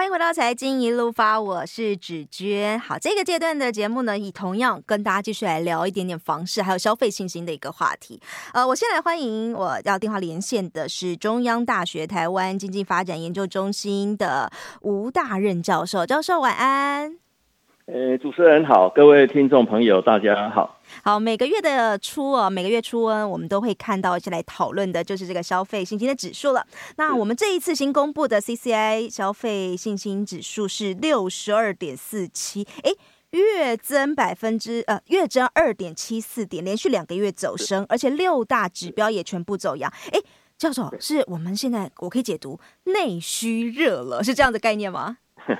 欢迎回到财经一路发，我是芷娟。好，这个阶段的节目呢，以同样跟大家继续来聊一点点房市还有消费信心的一个话题。呃，我先来欢迎我要电话连线的是中央大学台湾经济发展研究中心的吴大任教授。教授晚安。呃，主持人好，各位听众朋友，大家好。好，每个月的初啊，每个月初呢，我们都会看到一些来讨论的，就是这个消费信心的指数了。那我们这一次新公布的 CCI 消费信心指数是六十二点四七，哎，月增百分之呃，月增二点七四点，连续两个月走升，而且六大指标也全部走阳。哎，教授，是我们现在我可以解读内需热了，是这样的概念吗？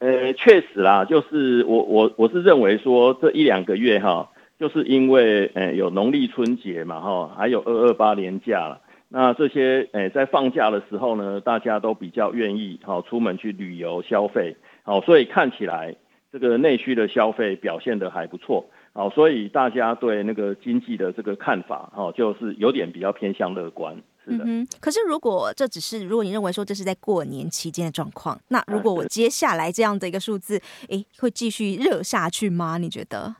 呃，确实啦，就是我我我是认为说这一两个月哈，就是因为呃有农历春节嘛哈，还有二二八年假了，那这些呃在放假的时候呢，大家都比较愿意哈出门去旅游消费，好，所以看起来这个内需的消费表现得还不错，好，所以大家对那个经济的这个看法哈，就是有点比较偏向乐观。嗯哼，可是如果这只是如果你认为说这是在过年期间的状况，那如果我接下来这样的一个数字，哎，会继续热下去吗？你觉得？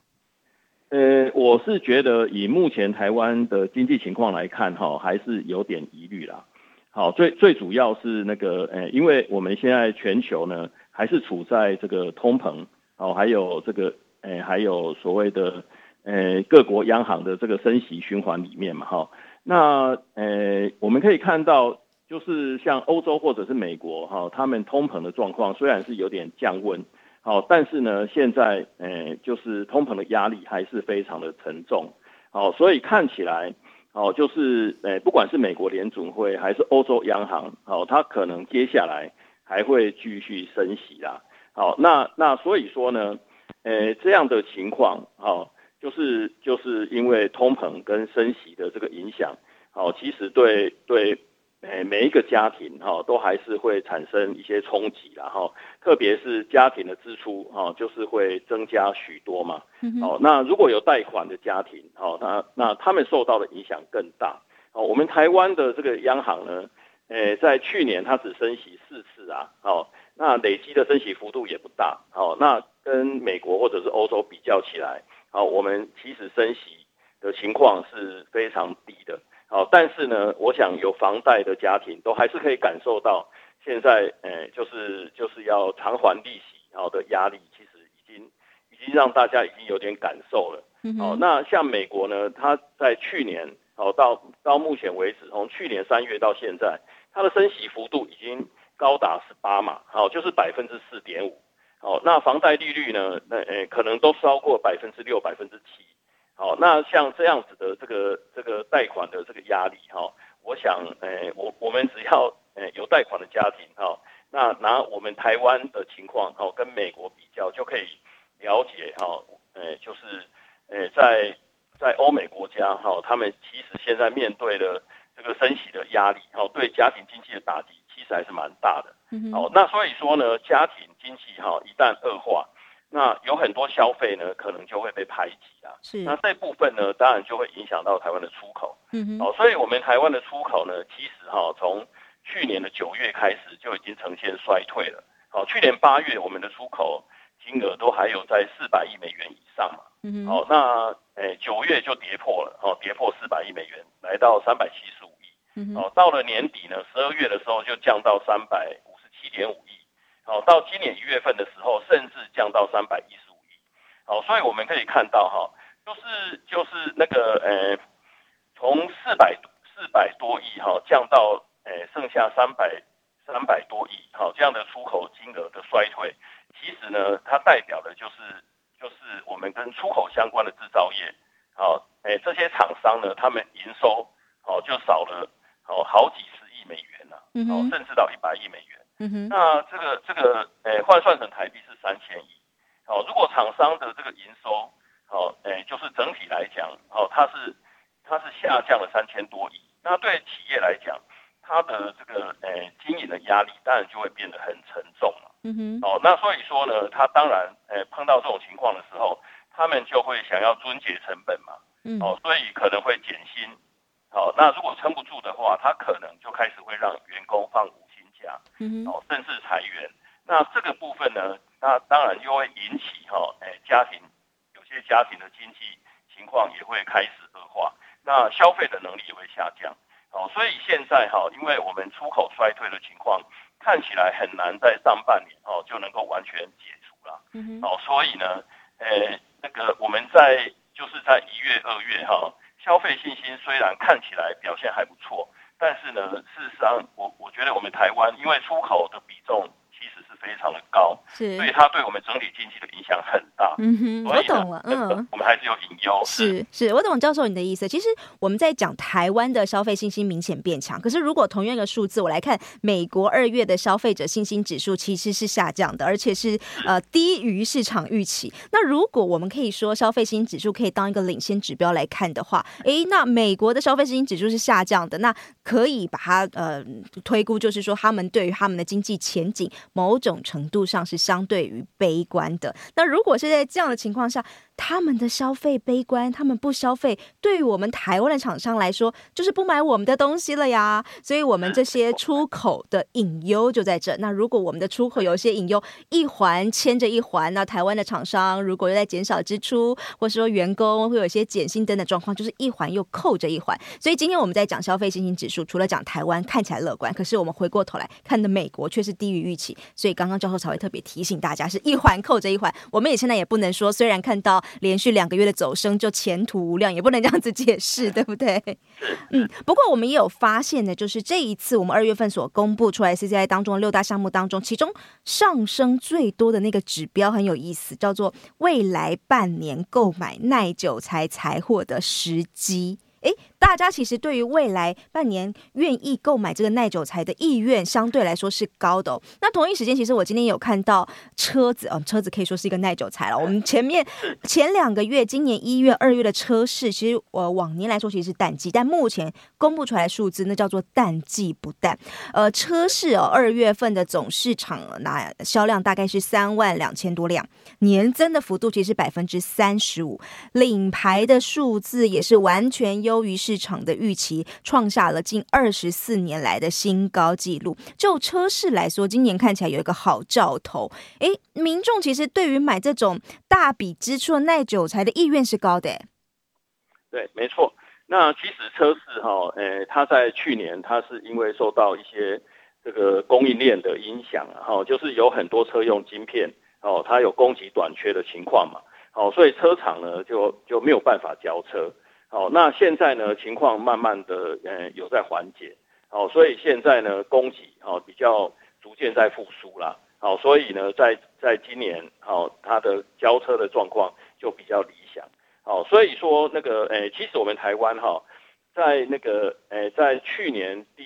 呃，我是觉得以目前台湾的经济情况来看，哈，还是有点疑虑啦。好，最最主要是那个，呃，因为我们现在全球呢还是处在这个通膨，哦，还有这个，呃，还有所谓的，呃，各国央行的这个升息循环里面嘛，哈。那呃，我们可以看到，就是像欧洲或者是美国哈，他们通膨的状况虽然是有点降温，好，但是呢，现在呃，就是通膨的压力还是非常的沉重，好，所以看起来，好，就是呃，不管是美国联准会还是欧洲央行，好，它可能接下来还会继续升息啦，好，那那所以说呢，呃，这样的情况，好。就是就是因为通膨跟升息的这个影响，好，其实对对，诶每一个家庭哈都还是会产生一些冲击，然后特别是家庭的支出哈，就是会增加许多嘛。哦，那如果有贷款的家庭，哦，那那他们受到的影响更大。哦，我们台湾的这个央行呢，诶在去年它只升息四次啊，哦，那累积的升息幅度也不大。哦，那跟美国或者是欧洲比较起来。哦，我们其实升息的情况是非常低的。好，但是呢，我想有房贷的家庭都还是可以感受到现在，诶，就是就是要偿还利息，好的压力，其实已经已经让大家已经有点感受了。好，那像美国呢，它在去年，好到到目前为止，从去年三月到现在，它的升息幅度已经高达十八码，好，就是百分之四点五。好，那房贷利率呢？那诶，可能都超过百分之六、百分之七。好，那像这样子的这个这个贷款的这个压力，哈，我想，诶，我我们只要诶有贷款的家庭，哈，那拿我们台湾的情况，哈，跟美国比较，就可以了解，哈，诶，就是，诶，在在欧美国家，哈，他们其实现在面对的这个升息的压力，哈，对家庭经济的打击，其实还是蛮大的。好，那所以说呢，家庭经济哈一旦恶化，那有很多消费呢可能就会被排挤啊。是，那这部分呢，当然就会影响到台湾的出口。嗯哼。哦，所以我们台湾的出口呢，其实哈从去年的九月开始就已经呈现衰退了。好，去年八月我们的出口金额都还有在四百亿美元以上嘛。嗯哼。好，那诶九月就跌破了，哦跌破四百亿美元，来到三百七十五亿。嗯哼。到了年底呢，十二月的时候就降到三百五十。七点五亿，好，到今年一月份的时候，甚至降到三百一十五亿，好，所以我们可以看到哈，就是就是那个呃，从四百四百多亿哈降到呃剩下三百三百多亿，好，这样的出口金额的衰退，其实呢，它代表的就是就是我们跟出口相关的制造业，好，哎，这些厂商呢，他们营收好就少了好好几十亿美元了，好，甚至到一百亿美元。嗯哼，那这个这个，诶、欸，换算成台币是三千亿。好，如果厂商的这个营收，好，诶、欸，就是整体来讲，好，它是它是下降了三千多亿。那对企业来讲，它的这个，诶、欸，经营的压力当然就会变得很沉重了。嗯哼，哦，那所以说呢，它当然，诶、欸，碰到这种情况的时候，他们就会想要遵节成本嘛。嗯，哦，所以可能会减薪。好，那如果撑不住的话，他可能就开始会让员工放无薪假。嗯哼，哦，甚至裁员，那这个部分呢，那当然又会引起哈，哎，家庭有些家庭的经济情况也会开始恶化，那消费的能力也会下降。哦，所以现在哈，因为我们出口衰退的情况看起来很难在上半年哦就能够完全解除了。嗯哼。哦，所以呢，呃，那个我们在就是在一月、二月哈，消费信心虽然看起来表现还不错，但是呢，事实上我我觉得我们台湾因为出口的比重。非常的高，是，所以它对我们整体经济的影响很大。嗯哼，我懂了，嗯，我们还是有隐忧。是是，我懂教授你的意思。其实我们在讲台湾的消费信心明显变强，可是如果同样一个数字，我来看美国二月的消费者信心指数其实是下降的，而且是呃低于市场预期。那如果我们可以说消费信心指数可以当一个领先指标来看的话，诶，那美国的消费信心指数是下降的，那可以把它呃推估，就是说他们对于他们的经济前景某种程度上是相对于悲观的。那如果是在这样的情况下，他们的消费悲观，他们不消费，对于我们台湾的厂商来说，就是不买我们的东西了呀。所以，我们这些出口的隐忧就在这。那如果我们的出口有一些隐忧，一环牵着一环，那台湾的厂商如果又在减少支出，或是说员工会有一些减薪等等状况，就是一环又扣着一环。所以，今天我们在讲消费信心指数，除了讲台湾看起来乐观，可是我们回过头来看的美国却是低于预期。所以，刚刚教授才会特别提醒大家，是一环扣着一环。我们也现在也不能说，虽然看到。连续两个月的走升就前途无量，也不能这样子解释，对不对？嗯，不过我们也有发现的，就是这一次我们二月份所公布出来 CCI 当中的六大项目当中，其中上升最多的那个指标很有意思，叫做未来半年购买耐久财财货的时机。诶，大家其实对于未来半年愿意购买这个耐久材的意愿相对来说是高的哦。那同一时间，其实我今天有看到车子，哦，车子可以说是一个耐久材了。我们前面前两个月，今年一月、二月的车市，其实我往年来说其实是淡季，但目前公布出来的数字，那叫做淡季不淡。呃，车市哦，二月份的总市场那销量大概是三万两千多辆，年增的幅度其实是百分之三十五，领牌的数字也是完全。优于市场的预期，创下了近二十四年来的新高纪录。就车市来说，今年看起来有一个好兆头。诶，民众其实对于买这种大笔支出的耐久财的意愿是高的。对，没错。那其实车市哈，诶，它在去年它是因为受到一些这个供应链的影响，哈，就是有很多车用晶片，哦，它有供给短缺的情况嘛，哦，所以车厂呢就就没有办法交车。好，那现在呢，情况慢慢的，呃，有在缓解，好，所以现在呢，供给好比较逐渐在复苏啦，好，所以呢，在在今年，好，它的交车的状况就比较理想，好，所以说那个，诶，其实我们台湾哈，在那个，诶，在去年第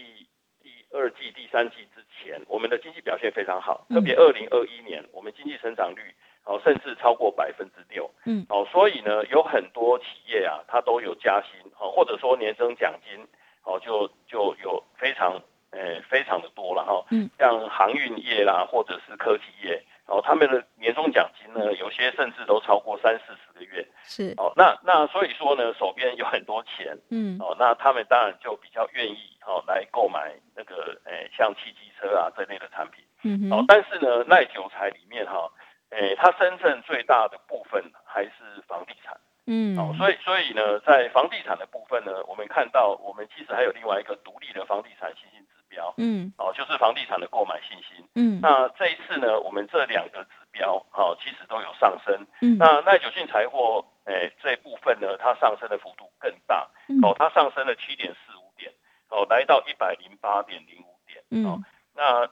第二季、第三季之前，我们的经济表现非常好，特别二零二一年，我们经济成长率。哦，甚至超过百分之六，嗯，哦，所以呢，有很多企业啊，它都有加薪，哦，或者说年终奖金，哦，就就有非常，呃，非常的多了哈，嗯，像航运业啦，或者是科技业，哦，他们的年终奖金呢，有些甚至都超过三四十个月，是，哦，那那所以说呢，手边有很多钱，嗯，哦，那他们当然就比较愿意，哦，来购买那个，呃，像汽机车啊这类的产品，嗯，哦，但是呢，耐久材里面哈。诶，它深圳最大的部分还是房地产，嗯，哦，所以所以呢，在房地产的部分呢，我们看到我们其实还有另外一个独立的房地产信心指标，嗯，哦，就是房地产的购买信心，嗯，那这一次呢，我们这两个指标，好，其实都有上升，嗯，那耐久性财货，诶，这一部分呢，它上升的幅度更大，哦，它上升了七点四五点，哦，来到一百零八点零五点，嗯，那。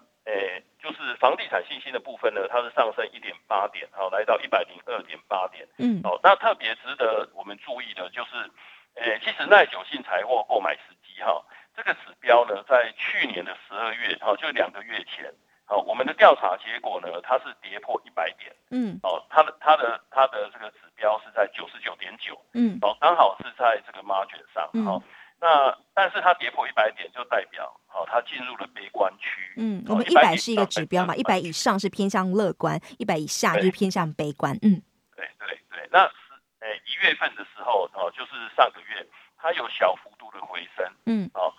房地产信心的部分呢，它是上升一点八点，好，来到一百零二点八点。嗯，好，那特别值得我们注意的就是，诶，其实耐久性财货购买时机哈，这个指标呢，在去年的十二月，哈，就两个月前，好，我们的调查结果呢，它是跌破一百点。嗯，哦，它的它的它的这个指标是在九十九点九。嗯，哦，刚好是在这个 margin 上。好，那但是它跌破一百点，就代表。好，它进入了悲观区。嗯，我们一百是一个指标嘛，一百以上是偏向乐观，一百以下就是偏向悲观。嗯，对对对。那是诶一月份的时候，哦，就是上个月，它有小幅度的回升。嗯，哦，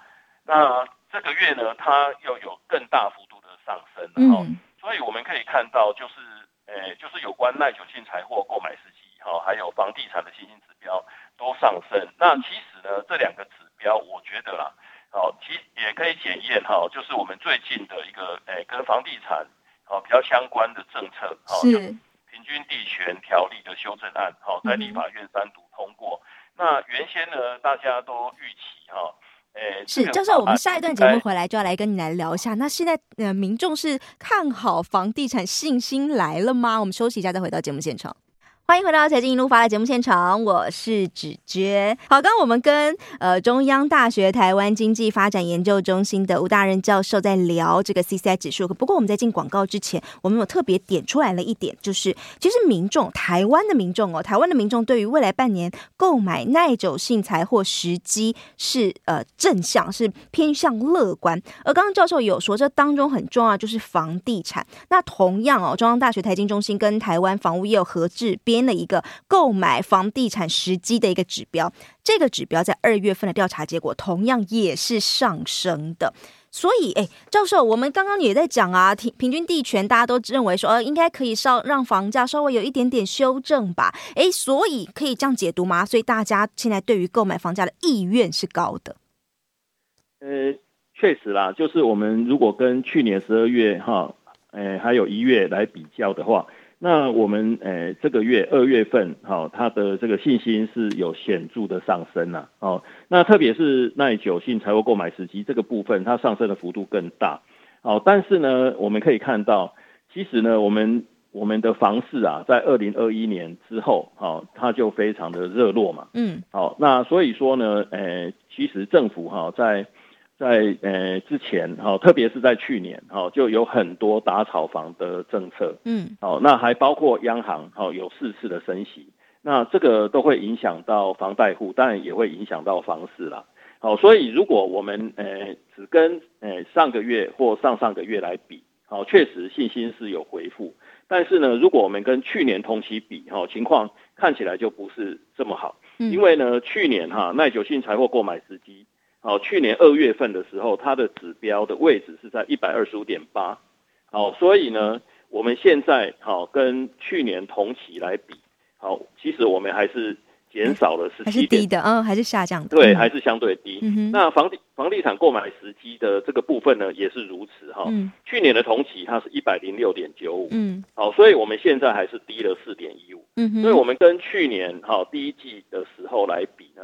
那这个月呢，它又有更大幅度的上升。嗯，所以我们可以。看到，就是，呃，就是有关耐久性财货购买时机，哈，还有房地产的新兴指标都上升。那其实呢，这两个指标，我觉得啦，好，其实也可以检验哈，就是我们最近的一个，诶，跟房地产，比较相关的政策，哈，是平均地权条例的修正案，好，在立法院三读通过。嗯、那原先呢，大家都预期，哈。是教授，我们下一段节目回来就要来跟你来聊一下。那现在呃，民众是看好房地产信心来了吗？我们休息一下，再回到节目现场。欢迎回到财经一路发的节目现场，我是芷娟。好，刚刚我们跟呃中央大学台湾经济发展研究中心的吴大任教授在聊这个 CCI 指数。不过我们在进广告之前，我们有特别点出来了一点，就是其实民众，台湾的民众哦，台湾的民众对于未来半年购买耐久性财货时机是呃正向，是偏向乐观。而刚刚教授有说，这当中很重要就是房地产。那同样哦，中央大学财经中心跟台湾房屋业有合制编。的一个购买房地产时机的一个指标，这个指标在二月份的调查结果同样也是上升的。所以，哎，教授，我们刚刚也在讲啊，平平均地权，大家都认为说，呃，应该可以稍让房价稍微有一点点修正吧？哎，所以可以这样解读吗？所以大家现在对于购买房价的意愿是高的。呃，确实啦，就是我们如果跟去年十二月哈，哎，还有一月来比较的话。那我们诶、欸，这个月二月份，好、哦，它的这个信心是有显著的上升呐、啊，哦，那特别是耐久性财务购买时机这个部分，它上升的幅度更大，哦，但是呢，我们可以看到，其实呢，我们我们的房市啊，在二零二一年之后，哦，它就非常的热络嘛，嗯，好，那所以说呢，诶、欸，其实政府哈、哦，在在呃之前哈，特别是在去年哈，就有很多打炒房的政策，嗯，好，那还包括央行哈有四次的升息，那这个都会影响到房贷户，当然也会影响到房市啦。好，所以如果我们呃只跟呃上个月或上上个月来比，好，确实信心是有回复，但是呢，如果我们跟去年同期比，哈，情况看起来就不是这么好，因为呢，去年哈耐久性财货购买时机。好，去年二月份的时候，它的指标的位置是在一百二十五点八。好，所以呢，我们现在好跟去年同期来比，好，其实我们还是减少了十七点，还是低的，嗯，还是下降的，对，还是相对低。嗯。那房地房地产购买时机的这个部分呢，也是如此哈。嗯。去年的同期它是一百零六点九五。嗯。好，所以我们现在还是低了四点一五。嗯哼。所以我们跟去年好第一季的时候来比呢。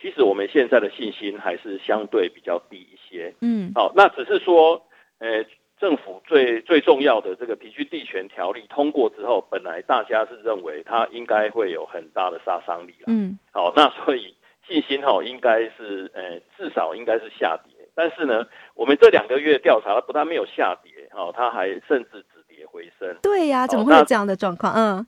其实我们现在的信心还是相对比较低一些，嗯，好，那只是说，呃，政府最最重要的这个平均地权条例通过之后，本来大家是认为它应该会有很大的杀伤力，嗯，好，那所以信心哈应该是，呃，至少应该是下跌，但是呢，我们这两个月调查不但没有下跌，哈，它还甚至止跌回升，对呀，怎么会有这样的状况？嗯。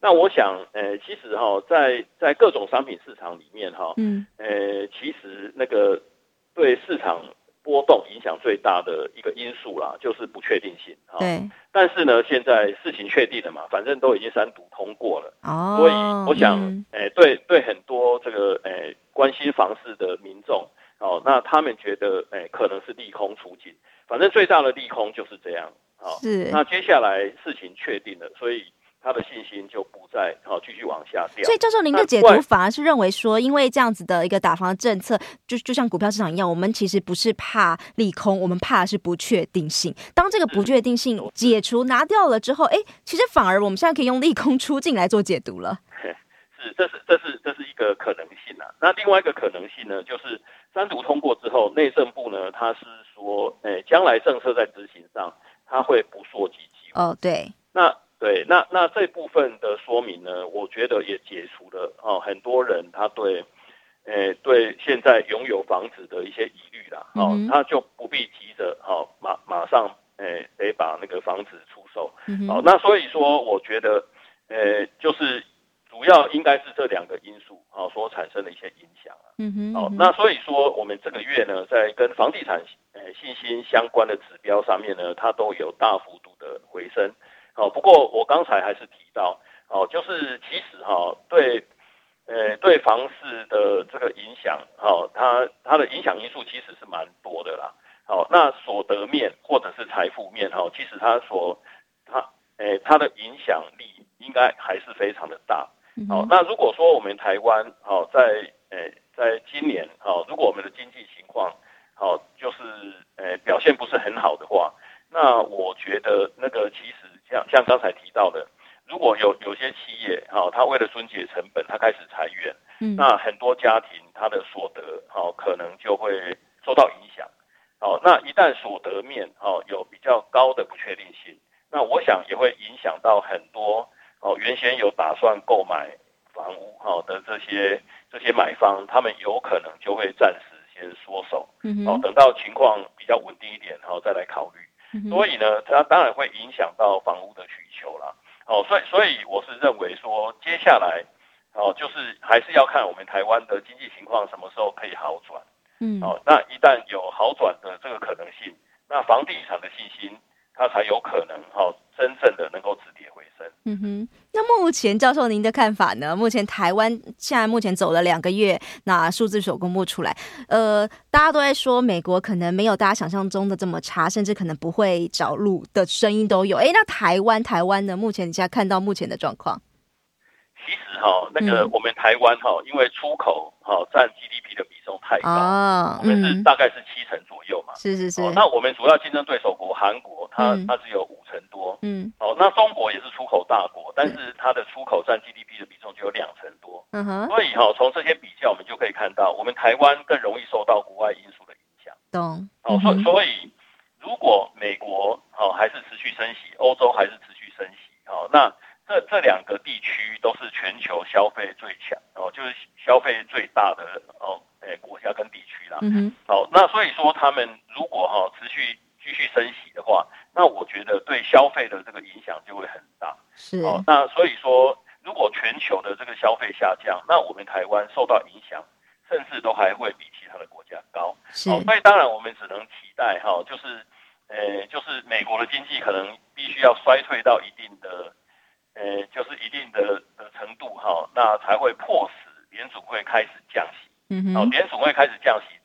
那我想，呃，其实哈，在在各种商品市场里面哈，嗯，呃，其实那个对市场波动影响最大的一个因素啦，就是不确定性哈。对。但是呢，现在事情确定了嘛，反正都已经三读通过了，哦。所以我想，呃，对对很多这个呃关心房市的民众，哦，那他们觉得，呃，可能是利空出尽。反正最大的利空就是这样。好。是。那接下来事情确定了，所以。他的信心就不再好继续往下掉，所以教授您的解读反而是认为说，因为这样子的一个打房政策，就就像股票市场一样，我们其实不是怕利空，我们怕的是不确定性。当这个不确定性解除拿掉了之后，哎，其实反而我们现在可以用利空出尽来做解读了。是，这是这是这是一个可能性啊。那另外一个可能性呢，就是三读通过之后，内政部呢，他是说，哎，将来政策在执行上，他会不溯及既往。哦，对，那。那那这部分的说明呢，我觉得也解除了哦，很多人他对，诶对现在拥有房子的一些疑虑啦，哦、嗯，他就不必急着哦马马上诶得把那个房子出售，嗯，哦，那所以说我觉得，诶就是主要应该是这两个因素啊、哦、所产生的一些影响啊，嗯哼，哦，那所以说我们这个月呢，在跟房地产诶信心相关的指标上面呢，它都有大幅过我刚才还是提到，哦，就是其实哈、哦，对，呃，对房市的这个影响，哦，它它的影响因素其实是蛮多的啦。好、哦，那所得面或者是财富面，哈、哦，其实它所它诶，它的影响力应该还是非常的大。嗯、好，那如果说我们台湾好在诶在今年好，如果我们的经济情况好就是诶表现不是很好的话，那我觉得那个其实像像刚才提到的，如果有有些企业好，它为了缩解成本，他开始裁员，嗯，那很多家庭他的所得哦可能就会受到影响。哦，那一旦所得面哦有比较高的不确定性，那我想也会影响到很多。哦，原先有打算购买房屋好的这些这些买方，他们有可能就会暂时先缩手，嗯，哦，等到情况比较稳定一点，然后再来考虑。嗯。所以呢，它当然会影响到房屋的需求啦。哦，所以所以我是认为说，接下来哦，就是还是要看我们台湾的经济情况什么时候可以好转。嗯。哦，那一旦有好转的这个可能性，那房地产的信心它才有可能哦，真正的能够止跌回升。嗯哼，那目前教授您的看法呢？目前台湾现在目前走了两个月，那数字所公布出来，呃，大家都在说美国可能没有大家想象中的这么差，甚至可能不会着陆的声音都有。哎，那台湾台湾呢？目前你现在看到目前的状况？其实哈，那个我们台湾哈，因为出口哈占 GDP 的比重太高，哦、我们是大概是七成左右嘛。是是是。哦那我们主要竞争对手国韩国，它、嗯、它只有五成多。嗯。哦，那中国也是出口大国，但是它的出口占 GDP 的比重就有两成多。嗯哼。所以哈，从这些比较，我们就可以看到，我们台湾更容易受到国外因素的影响。懂。哦，所、嗯、所以，如果美国哦还是持续升息，欧洲还是持续升息，哦，那。这这两个地区都是全球消费最强哦，就是消费最大的哦，诶国家跟地区啦。嗯好，那所以说他们如果哈、哦、持续继续升息的话，那我觉得对消费的这个影响就会很大。是。哦，那所以说如果全球的这个消费下降，那我们台湾受到影响，甚至都还会比其他的国家高。是。哦，所以当然我们只能期待哈、哦，就是呃，就是美国的经济可能必须要衰退到一定的。呃，就是一定的的程度哈，那才会迫使联储会开始降息。嗯哼。哦，联储会开始降息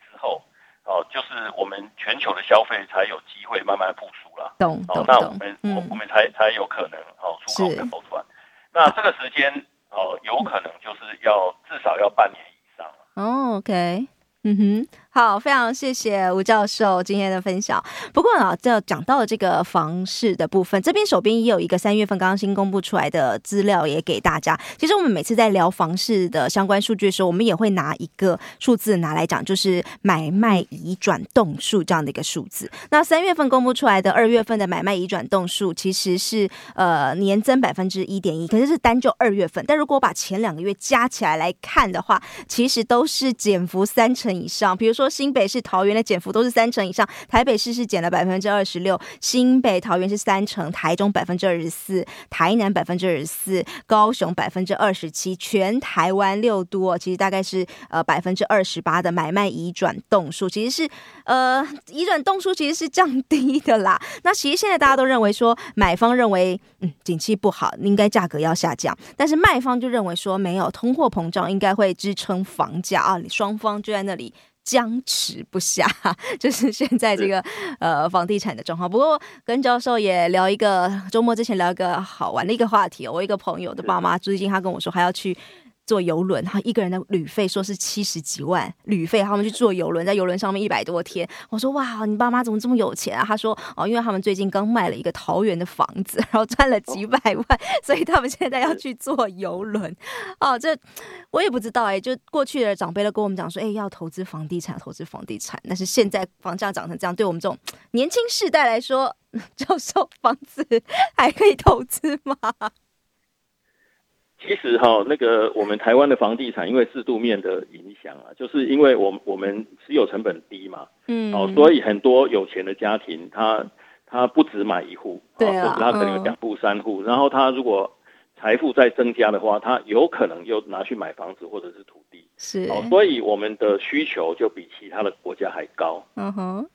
全球的消费才有机会慢慢复苏了。懂懂懂。那我们、嗯、我我们才才有可能哦出口的好转。那这个时间哦，有可能就是要至少要半年以上了。哦，OK。嗯哼，好，非常谢谢吴教授今天的分享。不过啊，这讲到了这个房市的部分，这边手边也有一个三月份刚刚新公布出来的资料，也给大家。其实我们每次在聊房市的相关数据的时候，我们也会拿一个数字拿来讲，就是买卖移转动数这样的一个数字。那三月份公布出来的二月份的买卖移转动数，其实是呃年增百分之一点一，可是是单就二月份。但如果把前两个月加起来来看的话，其实都是减幅三成。以上，比如说说新北市、桃园的减幅都是三成以上，台北市是减了百分之二十六，新北、桃园是三成，台中百分之二十四，台南百分之二十四，高雄百分之二十七，全台湾六都其实大概是呃百分之二十八的买卖移转动数，其实是呃移转动数其实是降低的啦。那其实现在大家都认为说，买方认为嗯景气不好，应该价格要下降，但是卖方就认为说没有通货膨胀，应该会支撑房价啊，双方就在那里。僵持不下，就是现在这个呃房地产的状况。不过跟教授也聊一个周末之前聊一个好玩的一个话题。我一个朋友的爸妈最近他跟我说还要去。坐游轮，然后一个人的旅费说是七十几万旅费，他们去坐游轮，在游轮上面一百多天。我说哇，你爸妈怎么这么有钱啊？他说哦，因为他们最近刚卖了一个桃园的房子，然后赚了几百万，所以他们现在要去坐游轮。哦，这我也不知道哎，就过去的长辈都跟我们讲说，哎，要投资房地产，投资房地产。但是现在房价涨成这样，对我们这种年轻世代来说，教授房子还可以投资吗？其实哈，那个我们台湾的房地产，因为制度面的影响啊，就是因为我们我们持有成本低嘛，嗯，哦，所以很多有钱的家庭，他他不止买一户，他可能有两户、三户，然后他如果财富再增加的话，他有可能又拿去买房子或者是土地，是，哦，所以我们的需求就比其他的国家还高，嗯哼，